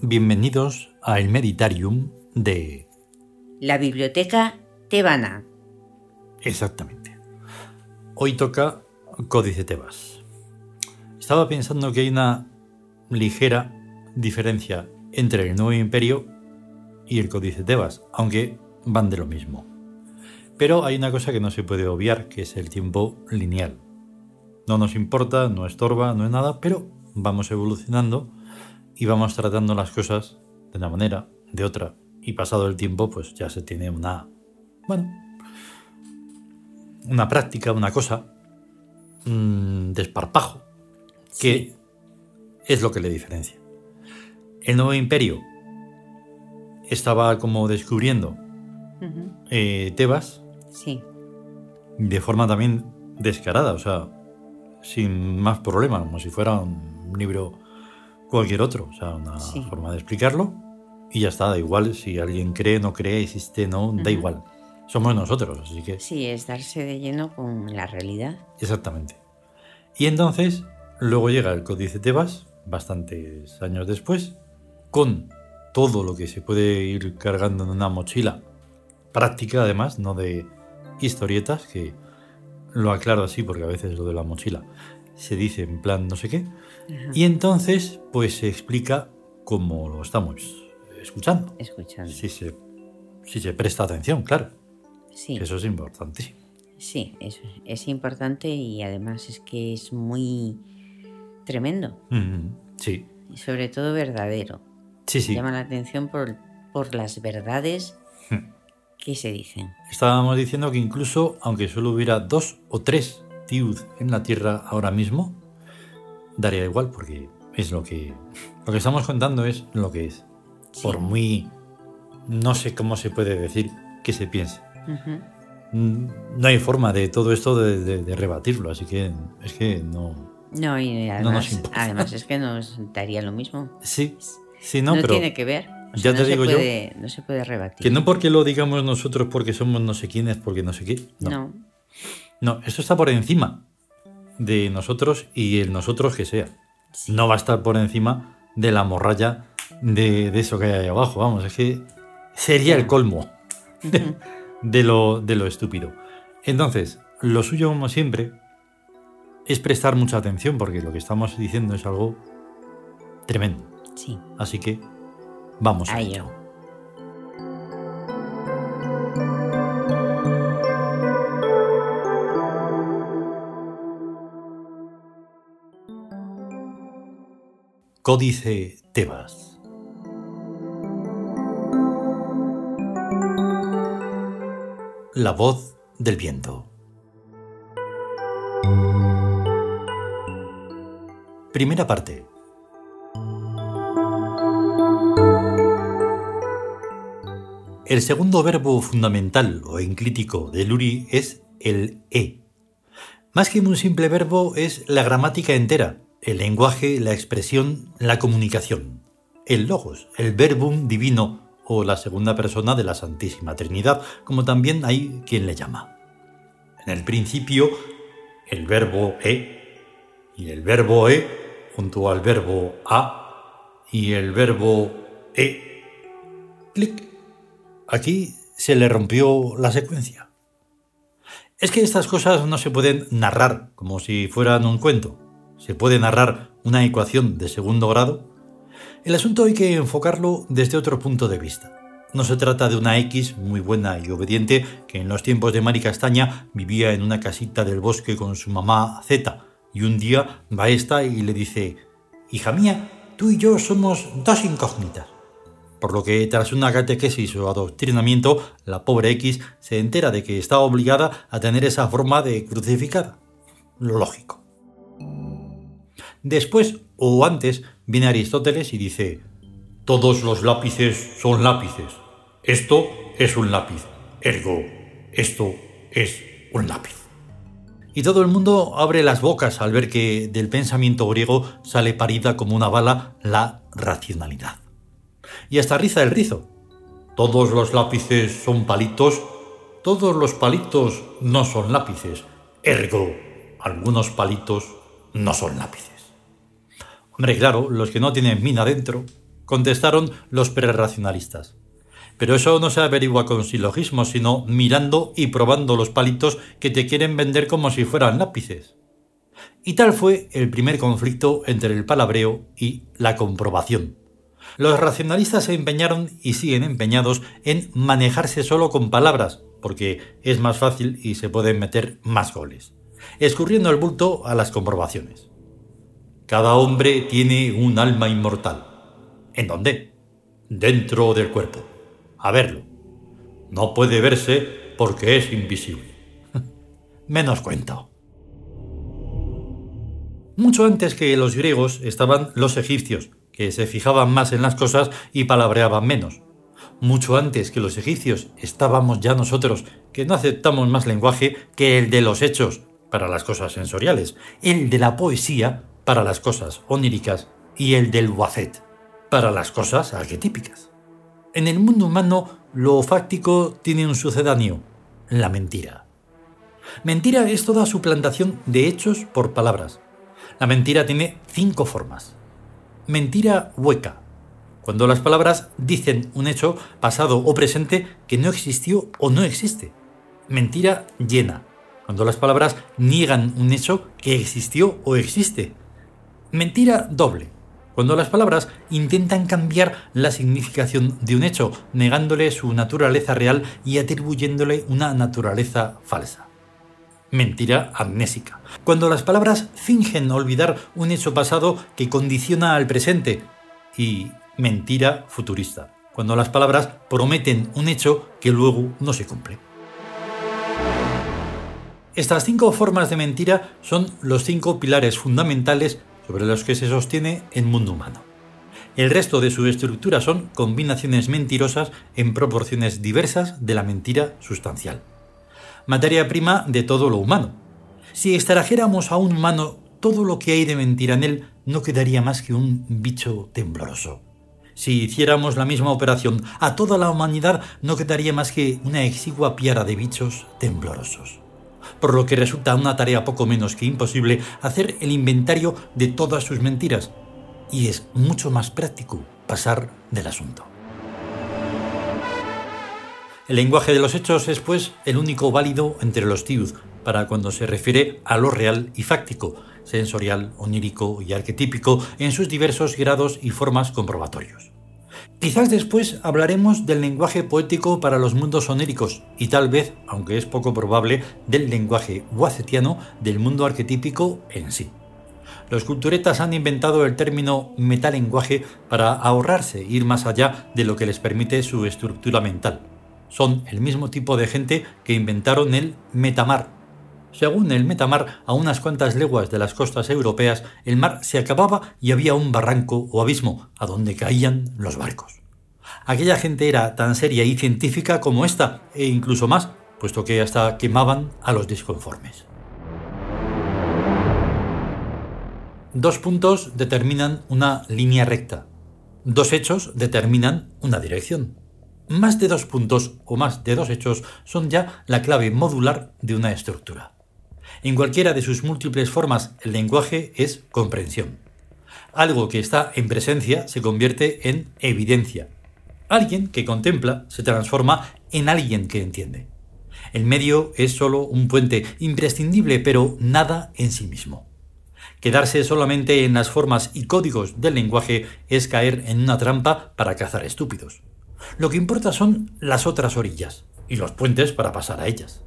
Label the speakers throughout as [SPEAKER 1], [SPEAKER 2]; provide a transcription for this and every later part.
[SPEAKER 1] bienvenidos a el Meditarium de...
[SPEAKER 2] La biblioteca tebana.
[SPEAKER 1] Exactamente. Hoy toca Códice Tebas. Estaba pensando que hay una ligera diferencia entre el Nuevo Imperio y el Códice Tebas, aunque van de lo mismo. Pero hay una cosa que no se puede obviar, que es el tiempo lineal. No nos importa, no estorba, no es nada, pero vamos evolucionando y vamos tratando las cosas de una manera, de otra, y pasado el tiempo, pues ya se tiene una, bueno, una práctica, una cosa, un desparpajo, que es lo que le diferencia. El nuevo imperio estaba como descubriendo eh, Tebas
[SPEAKER 2] Sí,
[SPEAKER 1] de forma también descarada, o sea, sin más problema, como si fuera un libro cualquier otro, o sea, una
[SPEAKER 2] Sí.
[SPEAKER 1] forma de explicarlo y ya está, da igual si alguien cree, no cree, existe, no, da
[SPEAKER 2] Ujú.
[SPEAKER 1] igual. Somos nosotros, así que
[SPEAKER 2] sí, es darse de lleno con la realidad.
[SPEAKER 1] exactamente. Y entonces, luego llega el Códice Tebas, bastantes años después, con todo lo que se puede ir cargando en una mochila práctica, además, no de historietas, que lo aclaro así porque a veces lo de la mochila se dice en plan no sé qué.
[SPEAKER 2] Ajá.
[SPEAKER 1] Y entonces, pues se explica como lo estamos escuchando.
[SPEAKER 2] Escuchando.
[SPEAKER 1] Si se, si se presta atención, claro.
[SPEAKER 2] Sí,
[SPEAKER 1] Eso es importantísimo.
[SPEAKER 2] sí, es, es importante y además es que es muy tremendo
[SPEAKER 1] Mm, Sí,
[SPEAKER 2] y sobre todo verdadero.
[SPEAKER 1] sí, sí.
[SPEAKER 2] Llama la atención por, por las verdades
[SPEAKER 1] Hmm.
[SPEAKER 2] que se dicen.
[SPEAKER 1] Estábamos diciendo que incluso, aunque solo hubiera dos o tres Tiud en la Tierra ahora mismo, daría igual porque es lo que... Lo que estamos contando es lo que es.
[SPEAKER 2] Sí.
[SPEAKER 1] Por muy... No sé cómo se puede decir que se piense. Mm, No hay forma de todo esto de, de- de rebatirlo, así que es que no...
[SPEAKER 2] No, y además,
[SPEAKER 1] importa.
[SPEAKER 2] además es que nos daría lo mismo.
[SPEAKER 1] Sí, sí,
[SPEAKER 2] No,
[SPEAKER 1] no, pero...
[SPEAKER 2] tiene que ver. O
[SPEAKER 1] ya
[SPEAKER 2] sea,
[SPEAKER 1] te
[SPEAKER 2] no, se
[SPEAKER 1] digo yo
[SPEAKER 2] no se puede rebatir.
[SPEAKER 1] Que no porque lo digamos nosotros porque somos no sé quiénes, porque no sé qué. No.
[SPEAKER 2] no.
[SPEAKER 1] No, esto está por encima de nosotros y el nosotros que sea.
[SPEAKER 2] Sí.
[SPEAKER 1] No va a estar por encima de la morralla de, de eso que hay ahí abajo. Vamos, es que sería el colmo de lo, de lo estúpido. Entonces, lo suyo, como siempre, es prestar mucha atención porque lo que estamos diciendo es algo tremendo.
[SPEAKER 2] Sí,
[SPEAKER 1] Así que vamos a
[SPEAKER 2] a
[SPEAKER 1] ello. Códice Tebas. La voz del viento. Primera parte. El segundo verbo fundamental o enclítico de Luri es el e. Más que un simple verbo es la gramática entera, el lenguaje, la expresión, la comunicación. El logos, el verbum divino o la segunda persona de la Santísima Trinidad, como también hay quien le llama. En el principio, el verbo e y el verbo e junto al verbo a y el verbo e. Clic. Aquí se le rompió la secuencia. Es que estas cosas no se pueden narrar como si fueran un cuento. Se puede narrar una ecuación de segundo grado. El asunto hay que enfocarlo desde otro punto de vista. No se trata de una X muy buena y obediente que en los tiempos de Mari Castaña vivía en una casita del bosque con su mamá Z y un día va esta y le dice, hija mía, tú y yo somos dos incógnitas. Por lo que tras una catequesis o adoctrinamiento, la pobre X se entera de que está obligada a tener esa forma de crucificada. Lo lógico. Después, o antes, viene Aristóteles y dice, todos los lápices son lápices. Esto es un lápiz. Ergo, esto es un lápiz. Y todo el mundo abre las bocas al ver que del pensamiento griego sale parida como una bala la racionalidad y hasta riza el rizo. Todos los lápices son palitos, todos los palitos no son lápices. Ergo, algunos palitos no son lápices. Hombre, claro, los que no tienen mina dentro, contestaron los prerracionalistas. Pero eso no se averigua con silogismos, sino mirando y probando los palitos que te quieren vender como si fueran lápices. Y tal fue el primer conflicto entre el palabreo y la comprobación. Los racionalistas se empeñaron y siguen empeñados en manejarse solo con palabras, porque es más fácil y se pueden meter más goles, escurriendo el bulto a las comprobaciones. Cada hombre tiene un alma inmortal. ¿En dónde? Dentro del cuerpo a verlo. No puede verse porque es invisible. Menos cuento. Mucho antes que los griegos estaban los egipcios, que se fijaban más en las cosas y palabreaban menos. Mucho antes que los egipcios estábamos ya nosotros, que no aceptamos más lenguaje que el de los hechos para las cosas sensoriales, el de la poesía para las cosas oníricas y el del wazet para las cosas arquetípicas. En el mundo humano, lo fáctico tiene un sucedáneo, la mentira. Mentira es toda suplantación de hechos por palabras. La mentira tiene cinco formas. Mentira hueca, cuando las palabras dicen un hecho pasado o presente que no existió o no existe. Mentira llena, cuando las palabras niegan un hecho que existió o existe. Mentira doble, cuando las palabras intentan cambiar la significación de un hecho, negándole su naturaleza real y atribuyéndole una naturaleza falsa. Mentira amnésica. Cuando las palabras fingen olvidar un hecho pasado que condiciona al presente. Y mentira futurista. Cuando las palabras prometen un hecho que luego no se cumple. Estas cinco formas de mentira son los cinco pilares fundamentales sobre los que se sostiene el mundo humano. El resto de su estructura son combinaciones mentirosas en proporciones diversas de la mentira sustancial. Materia prima de todo lo humano. Si extrajéramos a un humano todo lo que hay de mentira en él, no quedaría más que un bicho tembloroso. Si hiciéramos la misma operación a toda la humanidad, no quedaría más que una exigua piara de bichos temblorosos por lo que resulta una tarea poco menos que imposible hacer el inventario de todas sus mentiras, y es mucho más práctico pasar del asunto. El lenguaje de los hechos es, pues, el único válido entre los tiud para cuando se refiere a lo real y fáctico, sensorial, onírico y arquetípico en sus diversos grados y formas comprobatorios. Quizás después hablaremos del lenguaje poético para los mundos oníricos y tal vez, aunque es poco probable, del lenguaje guacetiano del mundo arquetípico en sí. Los culturetas han inventado el término metalenguaje para ahorrarse ir más allá de lo que les permite su estructura mental. Son el mismo tipo de gente que inventaron el metamar. Según el metamar, a unas cuantas leguas de las costas europeas, el mar se acababa y había un barranco o abismo a donde caían los barcos. Aquella gente era tan seria y científica como esta, e incluso más, puesto que hasta quemaban a los disconformes. Dos puntos determinan una línea recta. Dos hechos determinan una dirección. Más de dos puntos o más de dos hechos son ya la clave modular de una estructura. En cualquiera de sus múltiples formas, el lenguaje es comprensión. Algo que está en presencia se convierte en evidencia, Alguien que contempla se transforma en alguien que entiende. El medio es solo un puente imprescindible, pero nada en sí mismo. Quedarse solamente en las formas y códigos del lenguaje es caer en una trampa para cazar estúpidos. Lo que importa son las otras orillas y los puentes para pasar a ellas.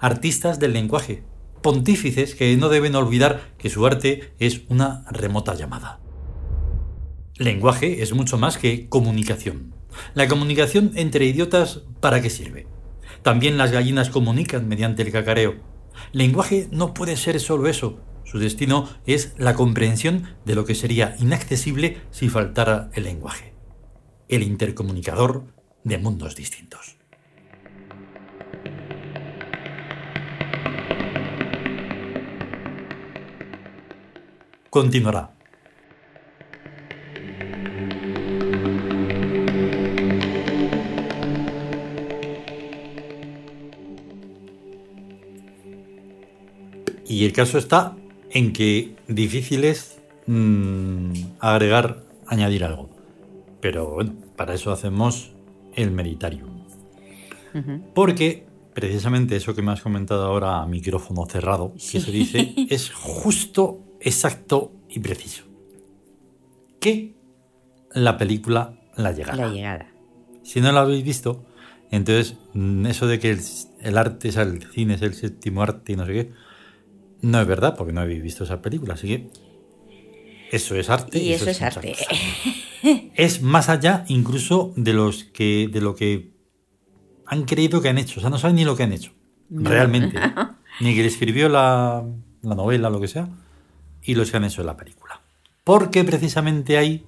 [SPEAKER 1] Artistas del lenguaje, pontífices que no deben olvidar que su arte es una remota llamada. Lenguaje es mucho más que comunicación. La comunicación entre idiotas, ¿para qué sirve? También las gallinas comunican mediante el cacareo. Lenguaje no puede ser solo eso. Su destino es la comprensión de lo que sería inaccesible si faltara el lenguaje. El intercomunicador de mundos distintos. Continuará. Y el caso está en que difícil es mm, agregar, añadir algo. Pero bueno, para eso hacemos el Meritarium.
[SPEAKER 2] Ujú.
[SPEAKER 1] Porque precisamente eso que me has comentado ahora a micrófono cerrado, que se dice, es justo, exacto y preciso. Que la película La Llegada.
[SPEAKER 2] La llegada.
[SPEAKER 1] Si no la habéis visto, entonces mm, eso de que el, el arte, sea, el cine es el séptimo arte y no sé qué, no es verdad, porque no habéis visto esa película. Así que eso es arte.
[SPEAKER 2] Y eso es
[SPEAKER 1] mucha
[SPEAKER 2] arte.
[SPEAKER 1] Es más allá incluso de los que de lo que han creído que han hecho. O sea, no saben ni lo que han hecho.
[SPEAKER 2] No.
[SPEAKER 1] Realmente. ni que escribió la, la novela, lo que sea, y los que han hecho la película. Porque precisamente ahí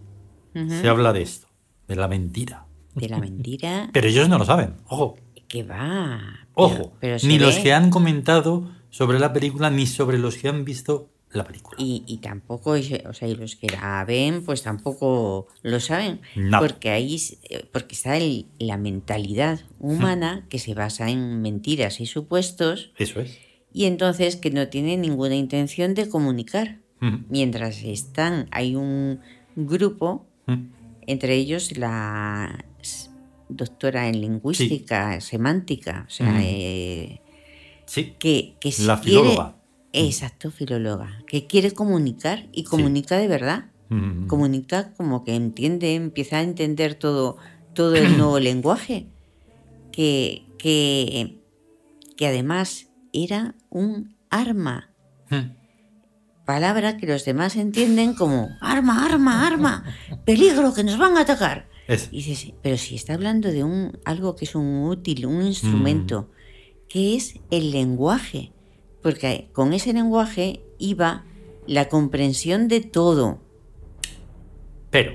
[SPEAKER 1] se habla de esto, de la mentira.
[SPEAKER 2] De la mentira.
[SPEAKER 1] Pero ellos no lo saben, ojo,
[SPEAKER 2] que va.
[SPEAKER 1] Ojo.
[SPEAKER 2] pero
[SPEAKER 1] ni los que han comentado sobre la película, ni sobre los que han visto la película.
[SPEAKER 2] Y, y tampoco, o sea, y los que la ven, pues tampoco lo saben.
[SPEAKER 1] No.
[SPEAKER 2] Porque ahí, eh, porque está el- la mentalidad humana que se basa en mentiras y supuestos,
[SPEAKER 1] Eso es.
[SPEAKER 2] y entonces que no tiene ninguna intención de comunicar.
[SPEAKER 1] Mm,
[SPEAKER 2] Mientras están, hay un grupo,
[SPEAKER 1] mm.
[SPEAKER 2] entre ellos la doctora en lingüística, semántica, o sea, eh,
[SPEAKER 1] Sí,
[SPEAKER 2] que, que
[SPEAKER 1] La
[SPEAKER 2] quiere-
[SPEAKER 1] filóloga.
[SPEAKER 2] Exacto, filóloga, que quiere comunicar y comunica de verdad.
[SPEAKER 1] Mm,
[SPEAKER 2] Comunica como que entiende, empieza a entender todo, todo el nuevo lenguaje. Que, que, que además era un arma.
[SPEAKER 1] mm.
[SPEAKER 2] Palabra que los demás entienden como arma, arma, arma, peligro, que nos van a atacar.
[SPEAKER 1] Es-
[SPEAKER 2] Y dices, pero si está hablando de un, algo que es un útil, un instrumento, que es el lenguaje. Porque con ese lenguaje iba la comprensión de todo.
[SPEAKER 1] Pero,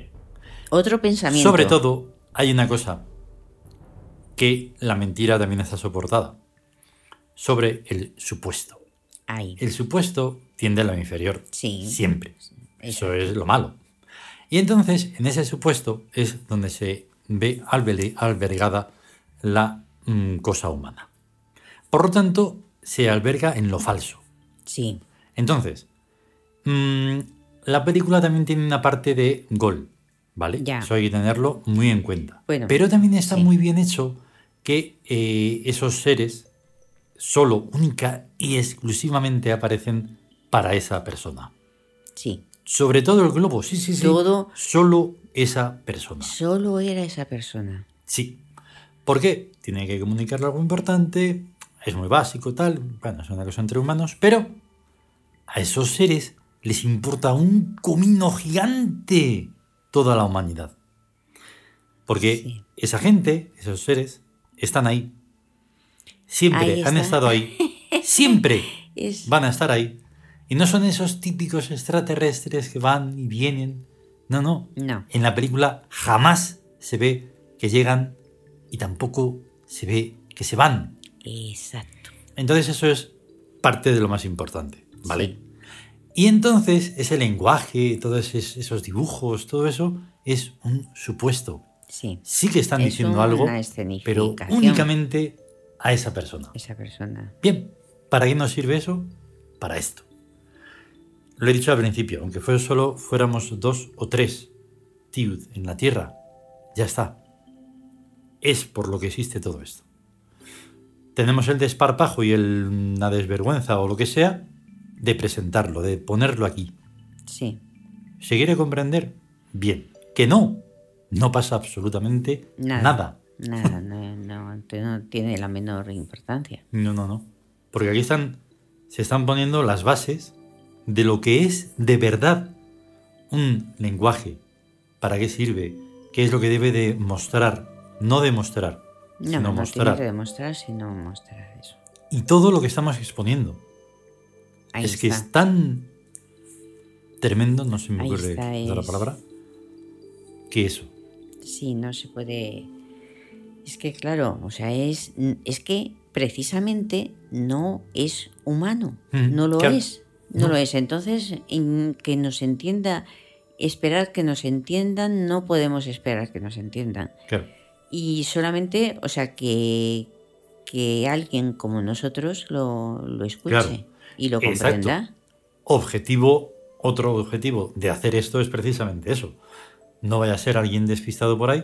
[SPEAKER 2] Otro pensamiento.
[SPEAKER 1] sobre todo, hay una cosa que la mentira también está soportada. Sobre el supuesto. El supuesto tiende a lo inferior.
[SPEAKER 2] Sí.
[SPEAKER 1] Siempre. Eso es lo malo. Y entonces, en ese supuesto es donde se ve albe- albergada la mm, cosa humana. Por lo tanto, se alberga en lo falso.
[SPEAKER 2] Sí.
[SPEAKER 1] Entonces, mm, la película también tiene una parte de gol, ¿vale?
[SPEAKER 2] Ya.
[SPEAKER 1] Eso hay que tenerlo muy en cuenta.
[SPEAKER 2] Bueno,
[SPEAKER 1] Pero también está
[SPEAKER 2] sí.
[SPEAKER 1] muy bien hecho que eh, esos seres solo, única y exclusivamente aparecen para esa persona.
[SPEAKER 2] Sí.
[SPEAKER 1] Sobre todo el globo, sí, sí, sí.
[SPEAKER 2] Todo-
[SPEAKER 1] Solo esa persona.
[SPEAKER 2] Solo era esa persona.
[SPEAKER 1] Sí. ¿Por qué? Tiene que comunicarle algo importante, es muy básico, tal, bueno, es una cosa entre humanos, pero a esos seres les importa un comino gigante toda la humanidad. Porque
[SPEAKER 2] Sí.
[SPEAKER 1] esa gente, esos seres, están ahí. Siempre
[SPEAKER 2] Ahí
[SPEAKER 1] han estado ahí. Siempre
[SPEAKER 2] Es,
[SPEAKER 1] van a estar ahí. Y no son esos típicos extraterrestres que van y vienen. No, no.
[SPEAKER 2] No.
[SPEAKER 1] En la película jamás se ve que llegan y tampoco se ve que se van.
[SPEAKER 2] Exacto.
[SPEAKER 1] Entonces eso es parte de lo más importante, ¿vale?
[SPEAKER 2] Sí.
[SPEAKER 1] Y entonces ese lenguaje, todos esos dibujos, todo eso es un supuesto.
[SPEAKER 2] Sí.
[SPEAKER 1] Sí que están
[SPEAKER 2] Es
[SPEAKER 1] diciendo algo, pero únicamente a esa persona.
[SPEAKER 2] Esa persona.
[SPEAKER 1] Bien, ¿para qué nos sirve eso? Para esto. Lo he dicho al principio, aunque fue solo fuéramos dos o tres Tiud en la Tierra, ya está. Es por lo que existe todo esto. Tenemos el desparpajo y el, la desvergüenza o lo que sea de presentarlo, de ponerlo aquí.
[SPEAKER 2] Sí.
[SPEAKER 1] ¿Se quiere comprender? Bien. Que no, no pasa absolutamente
[SPEAKER 2] Nada.
[SPEAKER 1] nada.
[SPEAKER 2] Nada, no, no, no tiene la menor importancia.
[SPEAKER 1] No, no, no. Porque aquí están, se están poniendo las bases de lo que es de verdad un lenguaje. ¿Para qué sirve? ¿Qué es lo que debe de mostrar? No demostrar,
[SPEAKER 2] No,
[SPEAKER 1] sino
[SPEAKER 2] no tiene
[SPEAKER 1] mostrar.
[SPEAKER 2] que demostrar, sino mostrar eso.
[SPEAKER 1] Y todo lo que estamos exponiendo.
[SPEAKER 2] Ahí
[SPEAKER 1] es que es tan tremendo, no se me
[SPEAKER 2] Ahí
[SPEAKER 1] ocurre
[SPEAKER 2] está, es-
[SPEAKER 1] palabra, que eso.
[SPEAKER 2] Sí, no se puede. Es que claro, o sea, es, es que precisamente no es humano.
[SPEAKER 1] Mm,
[SPEAKER 2] no lo
[SPEAKER 1] claro.
[SPEAKER 2] es. No,
[SPEAKER 1] No.
[SPEAKER 2] lo es. Entonces, en que nos entienda, esperar que nos entiendan, no podemos esperar que nos entiendan.
[SPEAKER 1] Claro.
[SPEAKER 2] Y solamente, o sea, que, que alguien como nosotros lo, lo escuche
[SPEAKER 1] Claro.
[SPEAKER 2] y lo
[SPEAKER 1] Exacto.
[SPEAKER 2] comprenda.
[SPEAKER 1] Objetivo, otro objetivo de hacer esto es precisamente eso. No vaya a ser alguien despistado por ahí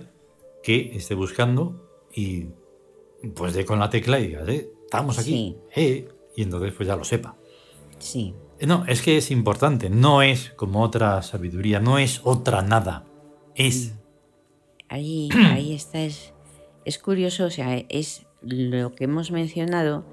[SPEAKER 1] que esté buscando y pues dé con la tecla y diga, eh, estamos aquí, eh, y entonces pues ya lo sepa.
[SPEAKER 2] Sí.
[SPEAKER 1] No, es que es importante, no es como otra sabiduría, no es otra nada, es...
[SPEAKER 2] Ahí, ahí está, es, es curioso, o sea, es lo que hemos mencionado,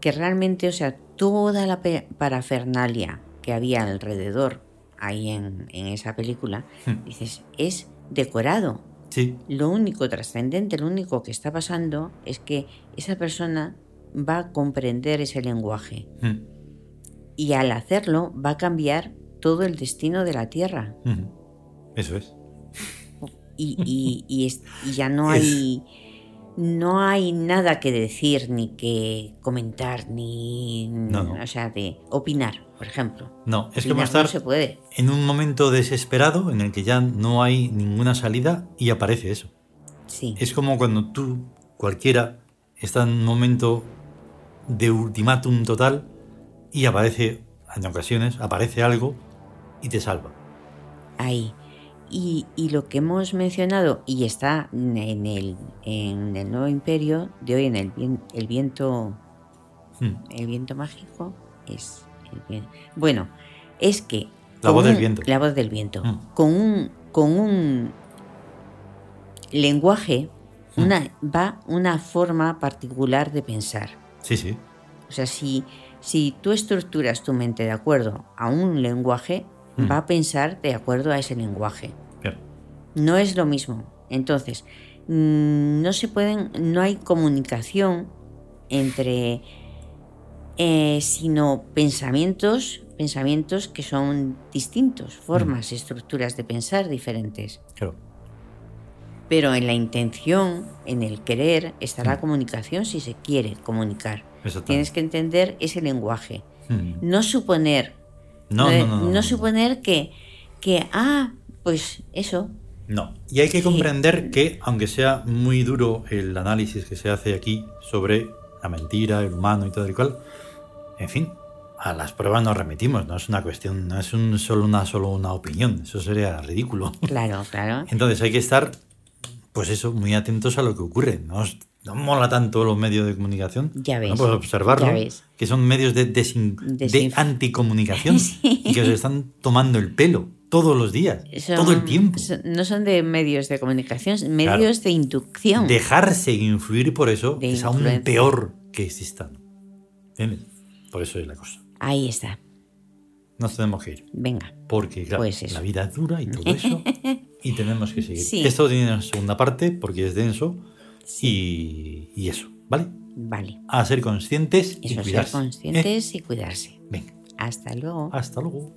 [SPEAKER 2] que realmente, o sea, toda la parafernalia que había alrededor ahí en, esa película, hmm. dices, es decorado.
[SPEAKER 1] Sí.
[SPEAKER 2] Lo único trascendente, lo único que está pasando es que esa persona va a comprender ese lenguaje. Hmm. Y al hacerlo va a cambiar todo el destino de la Tierra.
[SPEAKER 1] Hmm. Eso es.
[SPEAKER 2] Y, y, ya no hay no hay nada que decir, ni que comentar, ni. O sea, de opinar, por ejemplo.
[SPEAKER 1] No, es como estar
[SPEAKER 2] se puede.
[SPEAKER 1] en un momento desesperado en el que ya no hay ninguna salida y aparece eso.
[SPEAKER 2] Sí.
[SPEAKER 1] Es como cuando tú, cualquiera, está en un momento de ultimátum total y aparece, en ocasiones, aparece algo y te salva.
[SPEAKER 2] Ahí. Y, lo que hemos mencionado, y está en el, en el nuevo imperio de hoy, en el, el viento. Hmm. El viento mágico es. bueno, es que.
[SPEAKER 1] La voz del viento.
[SPEAKER 2] La voz del viento. Hmm. Con un. Con un lenguaje hmm. una, va una forma particular de pensar.
[SPEAKER 1] Sí, sí.
[SPEAKER 2] O sea, si, si tú estructuras tu mente de acuerdo a un lenguaje, va a pensar de acuerdo a ese lenguaje. No es lo mismo. Entonces, mm, no se pueden, no hay comunicación entre, eh, sino pensamientos, pensamientos que son distintos, formas, estructuras de pensar diferentes.
[SPEAKER 1] Claro.
[SPEAKER 2] Pero en la intención, en el querer, está la comunicación si se quiere comunicar. Tienes que entender ese lenguaje. No suponer
[SPEAKER 1] no, no, no,
[SPEAKER 2] no, suponer que, que, ah, pues eso.
[SPEAKER 1] No, y hay que comprender que, aunque sea muy duro el análisis que se hace aquí sobre la mentira, el humano y todo el cual, en fin, a las pruebas nos remitimos, no es una cuestión, no es un, solo una solo una opinión, eso sería ridículo.
[SPEAKER 2] Claro, claro.
[SPEAKER 1] Entonces hay que estar, pues eso, muy atentos a lo que ocurre. No, no mola tanto los medios de comunicación.
[SPEAKER 2] Ya ves.
[SPEAKER 1] No puedo observarlo. Que son medios de, de anticomunicación y que se están tomando el pelo todos los días, todo el tiempo.
[SPEAKER 2] no son de medios de comunicación, medios de inducción.
[SPEAKER 1] Dejarse influir por eso es aún peor que existan. ¿Entiendes? Por eso es la cosa.
[SPEAKER 2] Ahí está.
[SPEAKER 1] Nos tenemos que ir.
[SPEAKER 2] Venga.
[SPEAKER 1] Porque, claro, pues la vida es dura y todo eso. y tenemos que seguir. Esto tiene una segunda parte porque es denso. Y, eso, ¿vale?
[SPEAKER 2] Vale.
[SPEAKER 1] A ser conscientes y cuidarse.
[SPEAKER 2] ser conscientes y cuidarse.
[SPEAKER 1] Venga.
[SPEAKER 2] Hasta luego.
[SPEAKER 1] Hasta luego.